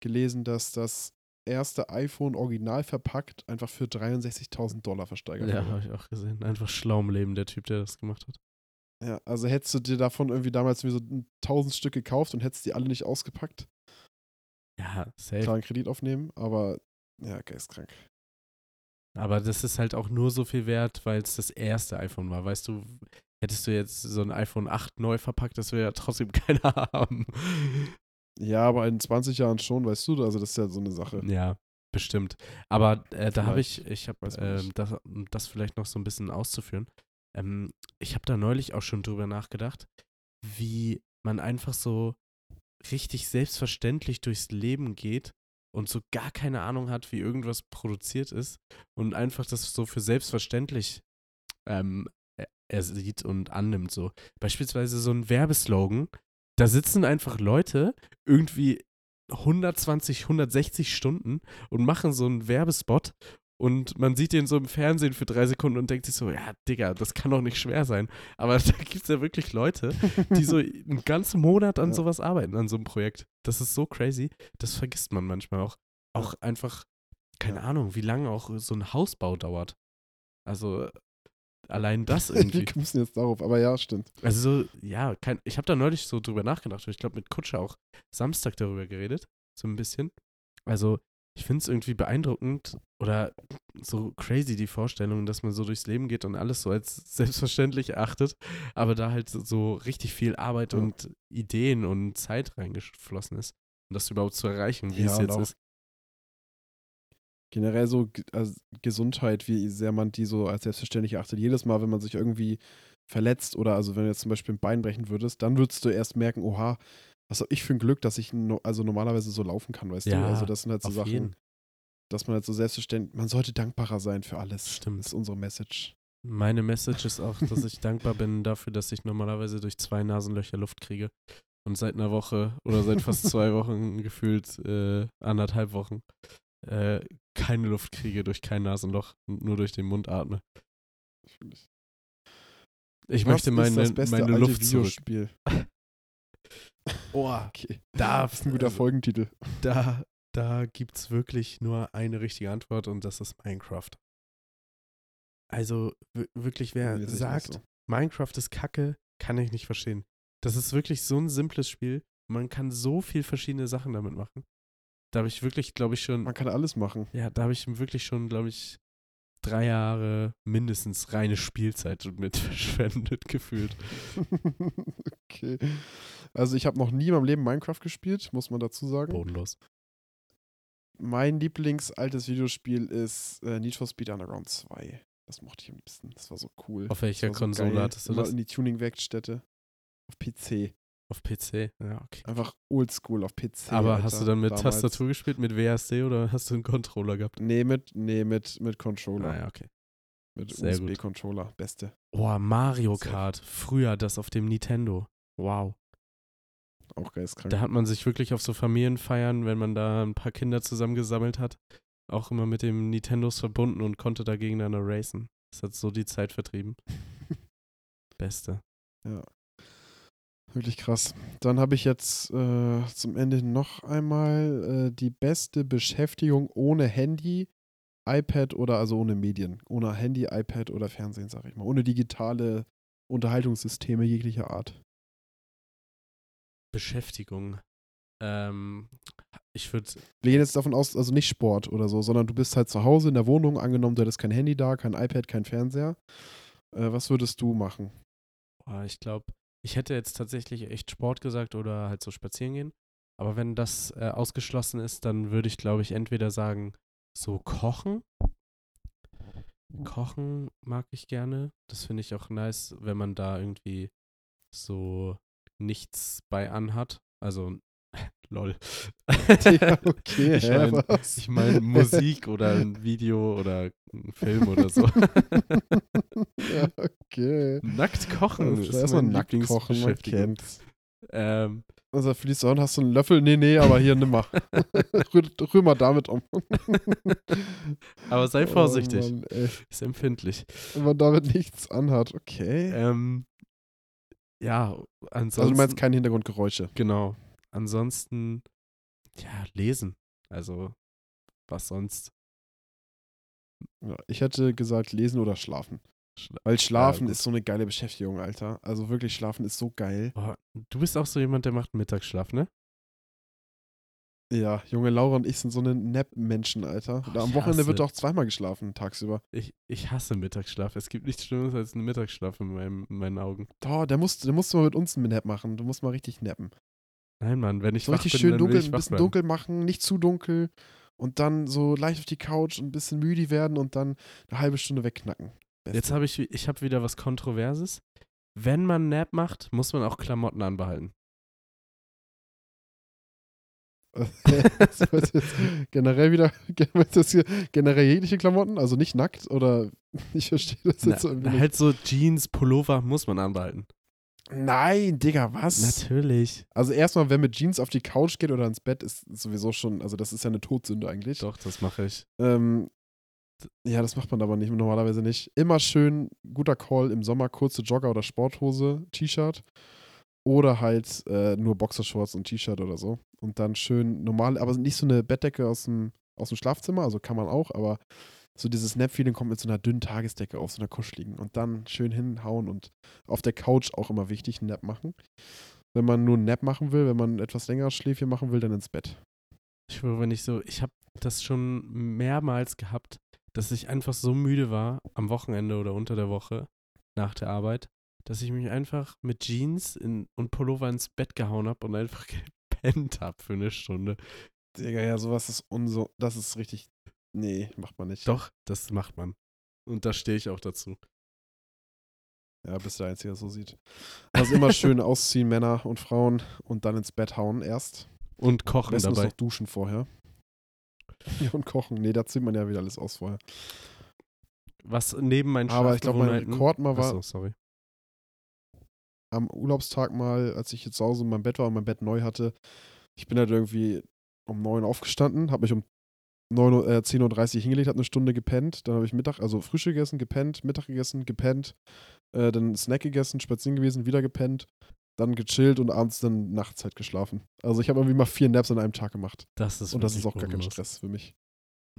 gelesen, dass das erste iPhone original verpackt einfach für 63.000 Dollar versteigert Ja, wurde. habe ich auch gesehen. Einfach schlau im Leben, der Typ, der das gemacht hat. Ja, also hättest du dir davon irgendwie damals wie so 1000 Stück gekauft und hättest die alle nicht ausgepackt, Ja, safe. klar einen Kredit aufnehmen, aber ja, geistkrank. Aber das ist halt auch nur so viel wert, weil es das erste iPhone war. Weißt du, hättest du jetzt so ein iPhone 8 neu verpackt, das will ja trotzdem keiner haben. Ja, aber in 20 Jahren schon, weißt du, also das ist ja so eine Sache. Ja, bestimmt. Aber äh, da habe ich, ich habe ähm, das, um das vielleicht noch so ein bisschen auszuführen. Ähm, ich habe da neulich auch schon drüber nachgedacht, wie man einfach so richtig selbstverständlich durchs Leben geht und so gar keine Ahnung hat, wie irgendwas produziert ist und einfach das so für selbstverständlich ähm, er sieht und annimmt. So beispielsweise so ein Werbeslogan. Da sitzen einfach Leute irgendwie 120, 160 Stunden und machen so einen Werbespot und man sieht den so im Fernsehen für drei Sekunden und denkt sich so, ja, Digga, das kann doch nicht schwer sein. Aber da gibt es ja wirklich Leute, die so einen ganzen Monat an Ja. sowas arbeiten, an so einem Projekt. Das ist so crazy. Das vergisst man manchmal auch. Auch einfach keine Ja. Ahnung, wie lange auch so ein Hausbau dauert. Also allein das Wie irgendwie. du denn jetzt darauf? Aber ja, stimmt. Also so, ja, kein, ich habe da neulich so drüber nachgedacht und ich glaube mit Kutscher auch Samstag darüber geredet, so ein bisschen. Also ich finde es irgendwie beeindruckend oder so crazy die Vorstellung, dass man so durchs Leben geht und alles so als selbstverständlich erachtet, aber da halt so- richtig viel Arbeit Ja. und Ideen und Zeit reingeflossen ist, um das überhaupt zu erreichen, wie Ja, es jetzt ist. Generell so also Gesundheit, wie sehr man die so als selbstverständlich erachtet. Jedes Mal, wenn man sich irgendwie verletzt oder also wenn du jetzt zum Beispiel ein Bein brechen würdest, dann würdest du erst merken, oha, was habe ich für ein Glück, dass ich no, also normalerweise so laufen kann, weißt Ja, du? Also das sind halt so Sachen, jeden. dass man halt so selbstverständlich, man sollte dankbarer sein für alles. Stimmt. Das ist unsere Message. Meine Message ist auch, dass ich dankbar bin dafür, dass ich normalerweise durch zwei Nasenlöcher Luft kriege. Und seit einer Woche oder seit fast zwei Wochen, gefühlt äh, anderthalb Wochen, äh, keine Luft kriege durch kein Nasenloch und nur durch den Mund atme. Ich Was möchte ist meine, das beste meine Luft zurück. Videospiel. Oh, Okay. da, Das ist ein guter Folgentitel. da, da gibt es wirklich nur eine richtige Antwort und das ist Minecraft. Also wirklich, wer ist sagt, so. Minecraft ist kacke, kann ich nicht verstehen. Das ist wirklich so ein simples Spiel. Man kann so viel verschiedene Sachen damit machen. Da habe ich wirklich, glaube ich, schon, Man kann alles machen. ja, da habe ich wirklich schon, glaube ich, drei Jahre mindestens reine Spielzeit mit verschwendet gefühlt. okay. Also ich habe noch nie in meinem Leben Minecraft gespielt, muss man dazu sagen. Bodenlos. Mein Lieblingsaltes Videospiel ist äh, Need for Speed Underground 2. Das mochte ich am liebsten. Das war so cool. Auf welcher so Konsole geil. hattest du Immer das? in die Tuning-Werkstätte. Auf PC. Auf PC. Ja, okay. Einfach oldschool auf PC. Aber Alter. hast du dann mit Damals. Tastatur gespielt, mit WASD oder hast du einen Controller gehabt? Nee, mit, nee, mit, mit Controller. Ah ja, okay. Mit Sehr gut. USB-Controller. Beste. Boah, Mario. Kart. Früher das auf dem Nintendo. Wow. Auch geistkrank. Da hat man sich wirklich auf so Familienfeiern, wenn man da ein paar Kinder zusammengesammelt hat, auch immer mit dem Nintendos verbunden und konnte da gegeneinander racen. Das hat so die Zeit vertrieben. Beste. Wirklich krass. Dann habe ich jetzt äh, zum Ende noch einmal äh, die beste Beschäftigung ohne Handy, iPad oder also ohne Medien. Ohne Handy, iPad oder Fernsehen, sag ich mal. Ohne digitale Unterhaltungssysteme jeglicher Art. Beschäftigung. Ähm, ich würde, Wir gehen jetzt davon aus, also nicht Sport oder so, sondern du bist halt zu Hause in der Wohnung, angenommen, du hättest kein Handy da, kein iPad, kein Fernseher. Äh, was würdest du machen? ich glaube, ich hätte jetzt tatsächlich echt Sport gesagt oder halt so spazieren gehen. Aber wenn das äh, ausgeschlossen ist, dann würde ich, glaube ich, entweder sagen, so kochen. Kochen mag ich gerne. Das finde ich auch nice, wenn man da irgendwie so nichts bei anhat. Also, lol. Ja, okay, ich meine ich mein Musik oder ein Video oder ein Film oder so. ja, okay. Nackt kochen Das ist erstmal nackt kochen, man kennt's. Ähm, Also fließt an, hast du einen Löffel? Nee, nee, aber hier nimm mal. rühr, rühr mal damit um. aber sei vorsichtig. Oh Mann. Ist empfindlich. Wenn man damit nichts anhat, okay. Ähm, ja, ansonsten. also du meinst keine Hintergrundgeräusche. Genau. Ansonsten, ja, lesen. Also, was sonst? Ja, ich hätte gesagt lesen oder schlafen. Weil schlafen gut. ist so eine geile Beschäftigung, Alter. Also wirklich schlafen ist so geil. Boah, du bist auch so jemand, der macht Mittagsschlaf, ne? Ja, junge Laura und ich sind so eine Nap-Menschen, Alter. Oh, Da am Wochenende wird hasse- auch zweimal geschlafen, tagsüber. Ich, ich hasse Mittagsschlaf. Es gibt nichts Schlimmeres als einen Mittagsschlaf in, meinem, in meinen Augen. Oh, der musst, der musst du mal mit uns einen Nap machen. Du musst mal richtig nappen. Nein, Mann, wenn ich So richtig bin, schön dunkel, ein bisschen bleiben. dunkel machen, nicht zu dunkel. Und dann so leicht auf die Couch und ein bisschen müde werden und dann eine halbe Stunde wegknacken. Beste. Jetzt habe ich, ich hab wieder was Kontroverses. Wenn man Nap macht, muss man auch Klamotten anbehalten. Generell wieder, generell jegliche Klamotten, also nicht nackt oder ich verstehe das Na, jetzt so irgendwie nicht. halt so Jeans, Pullover muss man anbehalten. Nein, Digga, was? Natürlich. Also erstmal, wer mit Jeans auf die Couch geht oder ins Bett, ist sowieso schon, also das ist ja eine Todsünde eigentlich. Doch, das mache ich. Ähm, ja, das macht man aber nicht, normalerweise nicht. Immer schön, guter Call im Sommer, kurze Jogger oder Sporthose, T-Shirt. Oder halt äh, nur Boxershorts und T-Shirt oder so. Und dann schön normal, aber nicht so eine Bettdecke aus dem aus dem Schlafzimmer, also kann man auch, aber so dieses Nap-Feeling kommt mit so einer dünnen Tagesdecke auf so einer kuscheligen und dann schön hinhauen und auf der Couch auch immer wichtig einen Nap machen. Wenn man nur einen Nap machen will, wenn man etwas länger Schläfchen machen will, dann ins Bett. Ich schwöre, ich so, ich habe das schon mehrmals gehabt, dass ich einfach so müde war am Wochenende oder unter der Woche nach der Arbeit, dass ich mich einfach mit Jeans in, und Pullover ins Bett gehauen habe und einfach gepennt habe für eine Stunde. Digga, ja, sowas ist unso, das ist richtig, nee, macht man nicht. Doch, das macht man. Und da stehe ich auch dazu. Ja, bist der Einzige, der so sieht. Also immer schön ausziehen, Männer und Frauen, und dann ins Bett hauen erst. Und kochen Besten dabei. noch duschen vorher. Und kochen. Nee, da zieht man ja wieder alles aus vorher. Was neben meinen Aber ich glaube, mein Rekord mal war Achso, sorry. am Urlaubstag mal, als ich jetzt zu Hause in meinem Bett war und mein Bett neu hatte. Ich bin halt irgendwie um 9 Uhr aufgestanden, habe mich um 9 Uhr, äh, 10.30 Uhr hingelegt, habe eine Stunde gepennt. Dann habe ich Mittag, also Frühstück gegessen, gepennt, Mittag gegessen, gepennt, äh, dann Snack gegessen, spazieren gewesen, wieder gepennt, dann gechillt und abends dann nachts halt geschlafen. Also ich habe irgendwie mal vier Naps an einem Tag gemacht. Das ist und das ist auch gar kein. Stress für mich.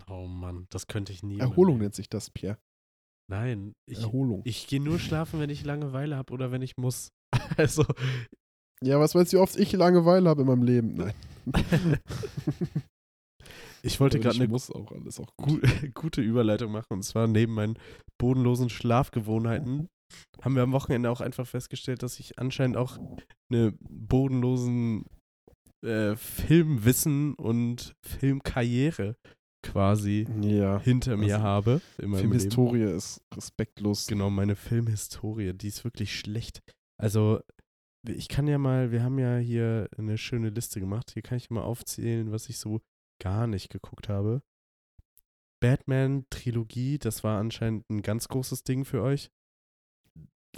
Oh Mann, das könnte ich nie. Erholung nennt sich das, Pierre. Nein, ich, Erholung. ich gehe nur schlafen, wenn ich Langeweile habe oder wenn ich muss. Also, Ja, was weißt du, wie oft ich Langeweile habe in meinem Leben? Nein. ich wollte Aber gerade ich eine muss auch alles auch gut. gu gute Überleitung machen. Und zwar neben meinen bodenlosen Schlafgewohnheiten haben wir am Wochenende auch einfach festgestellt, dass ich anscheinend auch eine bodenlosen äh, Filmwissen und Filmkarriere quasi Ja. hinter mir also habe. Filmhistorie ist respektlos. Genau, meine Filmhistorie, die ist wirklich schlecht. Also, ich kann ja mal, wir haben ja hier eine schöne Liste gemacht. Hier kann ich mal aufzählen, was ich so gar nicht geguckt habe. Batman-Trilogie, das war anscheinend ein ganz großes Ding für euch,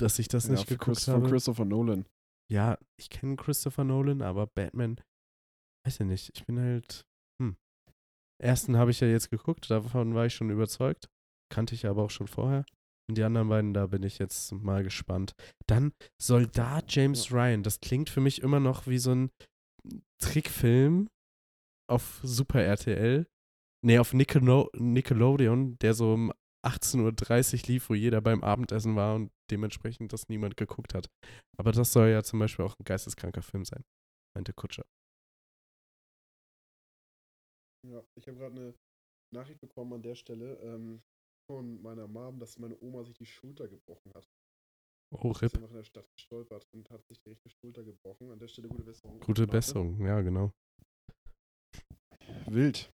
dass ich das Ja, nicht geguckt Chris, habe. Von Christopher Nolan. Ja, ich kenne Christopher Nolan, aber Batman, weiß ich nicht. Ich bin halt, hm. Ersten habe ich ja jetzt geguckt, davon war ich schon überzeugt. Kannte ich aber auch schon vorher. Und die anderen beiden, da bin ich jetzt mal gespannt. Dann Soldat James Ryan. Das klingt für mich immer noch wie so ein Trickfilm auf Super RTL. Nee, auf Nickelodeon, der so um 18.30 Uhr lief, wo jeder beim Abendessen war und dementsprechend das niemand geguckt hat. Aber das soll ja zum Beispiel auch ein geisteskranker Film sein, meinte Kutscher. Ja, ich habe gerade eine Nachricht bekommen an der Stelle ähm, von meiner Mom, dass meine Oma sich die Schulter gebrochen hat. Oh, Ist RIP. einfach in der Stadt gestolpert und hat sich die rechte Schulter gebrochen. An der Stelle gute Besserung. Gute. Besserung, ja, genau. Wild.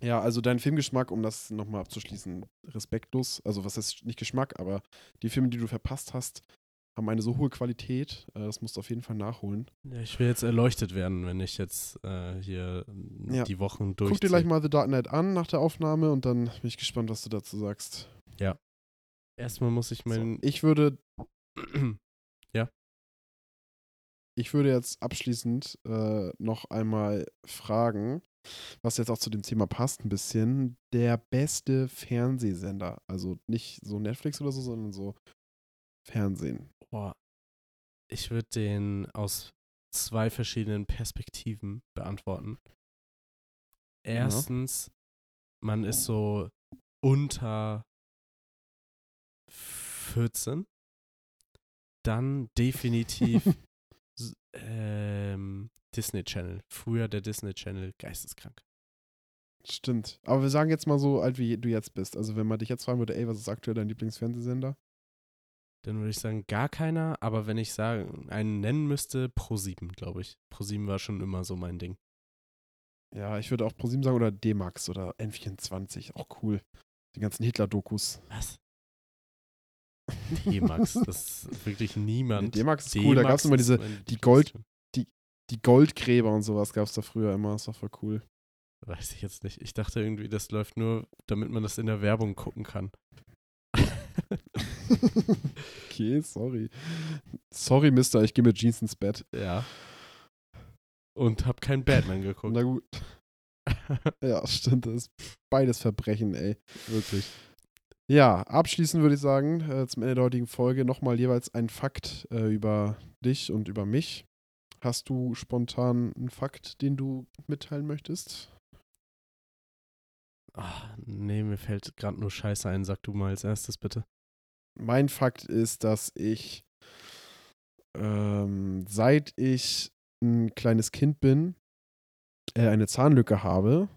Ja, also dein Filmgeschmack, um das nochmal abzuschließen, respektlos. Also was heißt nicht Geschmack, aber die Filme, die du verpasst hast, haben eine so hohe Qualität. Äh, das musst du auf jeden Fall nachholen. Ja, ich will jetzt erleuchtet werden, wenn ich jetzt äh, hier Ja. die Wochen durch. Guck dir gleich mal The Dark Knight an nach der Aufnahme und dann bin ich gespannt, was du dazu sagst. Erstmal muss ich So, meinen. ich würde ja, Ich würde jetzt abschließend äh, noch einmal fragen, was jetzt auch zu dem Thema passt, ein bisschen. Der beste Fernsehsender. Also nicht so Netflix oder so, sondern so Fernsehen. boah, ich würde den aus zwei verschiedenen Perspektiven beantworten. Erstens, man ist so unter 14. Dann definitiv ähm, Disney Channel. Früher der Disney Channel, geisteskrank. Stimmt. Aber wir sagen jetzt mal so alt, wie du jetzt bist. Also wenn man dich jetzt fragen würde, ey, was ist aktuell dein Lieblingsfernsehsender? Dann würde ich sagen, gar keiner, aber wenn ich sagen, einen nennen müsste, Pro7, glaube ich. Pro7 war schon immer so mein Ding. Ja, ich würde auch ProSieben sagen oder D-Max oder N24. Auch cool. Die ganzen Hitler-Dokus. Was? D-Max, das ist wirklich niemand. D-Max ist cool. Da gab es immer diese, die Gold- die Goldgräber und sowas gab es da früher immer. Das war voll cool. Weiß ich jetzt nicht. Ich dachte irgendwie, das läuft nur, damit man das in der Werbung gucken kann. okay, sorry. Sorry, Mister, ich gehe mit Jeans ins Bett. Ja. Und hab kein Batman geguckt. Na gut. Ja, stimmt. Das ist beides Verbrechen, ey. Wirklich. Ja, abschließend würde ich sagen, äh, zum Ende der heutigen Folge nochmal jeweils ein Fakt äh, über dich und über mich. Hast du spontan einen Fakt, den du mitteilen möchtest? Ach, nee, mir fällt gerade nur Scheiße ein. Sag du mal als erstes bitte. Mein Fakt ist, dass ich ähm, seit ich ein kleines Kind bin, äh, eine Zahnlücke habe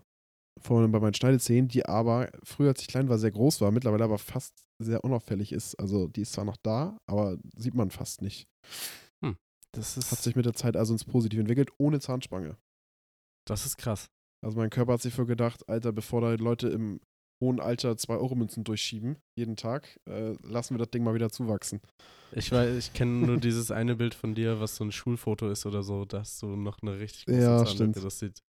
von, bei meinen Schneidezähnen, die aber früher, als ich klein war, sehr groß war, mittlerweile aber fast sehr unauffällig ist. Also die ist zwar noch da, aber sieht man fast nicht. Das ist, Hat sich mit der Zeit also ins Positive entwickelt, ohne Zahnspange. das ist krass. Also mein Körper hat sich für gedacht, Alter, bevor da Leute im hohen Alter 2-Euro-Münzen durchschieben, jeden Tag, äh, lassen wir das Ding mal wieder zuwachsen. Ich weiß, ich kenne nur dieses eine Bild von dir, was so ein Schulfoto ist oder so. Da hast du noch eine richtig große Ja, Zahnlücke. Das sieht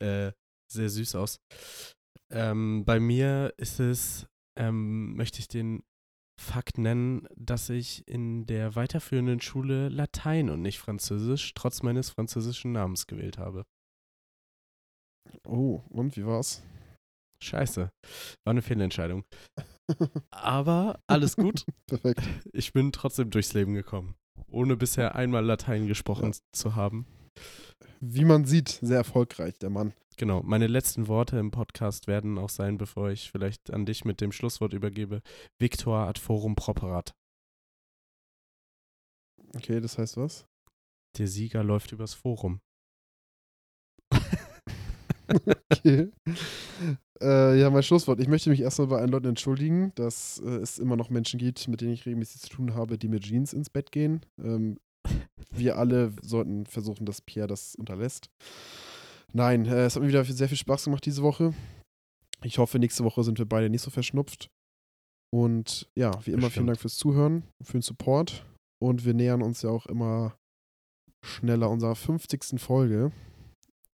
äh, sehr süß aus. Ähm, bei mir ist es, ähm, möchte ich den Fakt nennen, dass ich in der weiterführenden Schule Latein und nicht Französisch trotz meines französischen Namens gewählt habe. Oh, und wie war's? Scheiße. War eine Fehlentscheidung. Aber alles gut. Perfekt. Ich bin trotzdem durchs Leben gekommen. Ohne bisher einmal Latein gesprochen Ja. zu haben. Wie man sieht, sehr erfolgreich, der Mann. Genau, meine letzten Worte im Podcast werden auch sein, bevor ich vielleicht an dich mit dem Schlusswort übergebe. Victor ad forum properat. Okay, das heißt was? Der Sieger läuft übers Forum. Okay. äh, ja, mein Schlusswort. Ich möchte mich erstmal bei allen Leuten entschuldigen, dass äh, es immer noch Menschen gibt, mit denen ich regelmäßig zu tun habe, die mit Jeans ins Bett gehen. Ähm, wir alle sollten versuchen, dass Pierre das unterlässt. Nein, äh, es hat mir wieder sehr viel Spaß gemacht diese Woche. Ich hoffe, nächste Woche sind wir beide nicht so verschnupft. Und ja, wie immer, vielen Bestimmt. Dank fürs Zuhören, für den Support. Und wir nähern uns ja auch immer schneller unserer 50. Folge.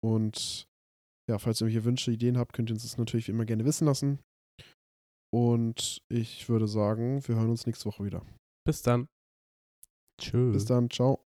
Und ja, falls ihr irgendwelche Wünsche, Ideen habt, könnt ihr uns das natürlich wie immer gerne wissen lassen. Und ich würde sagen, wir hören uns nächste Woche wieder. Bis dann. Tschüss. Bis dann, ciao.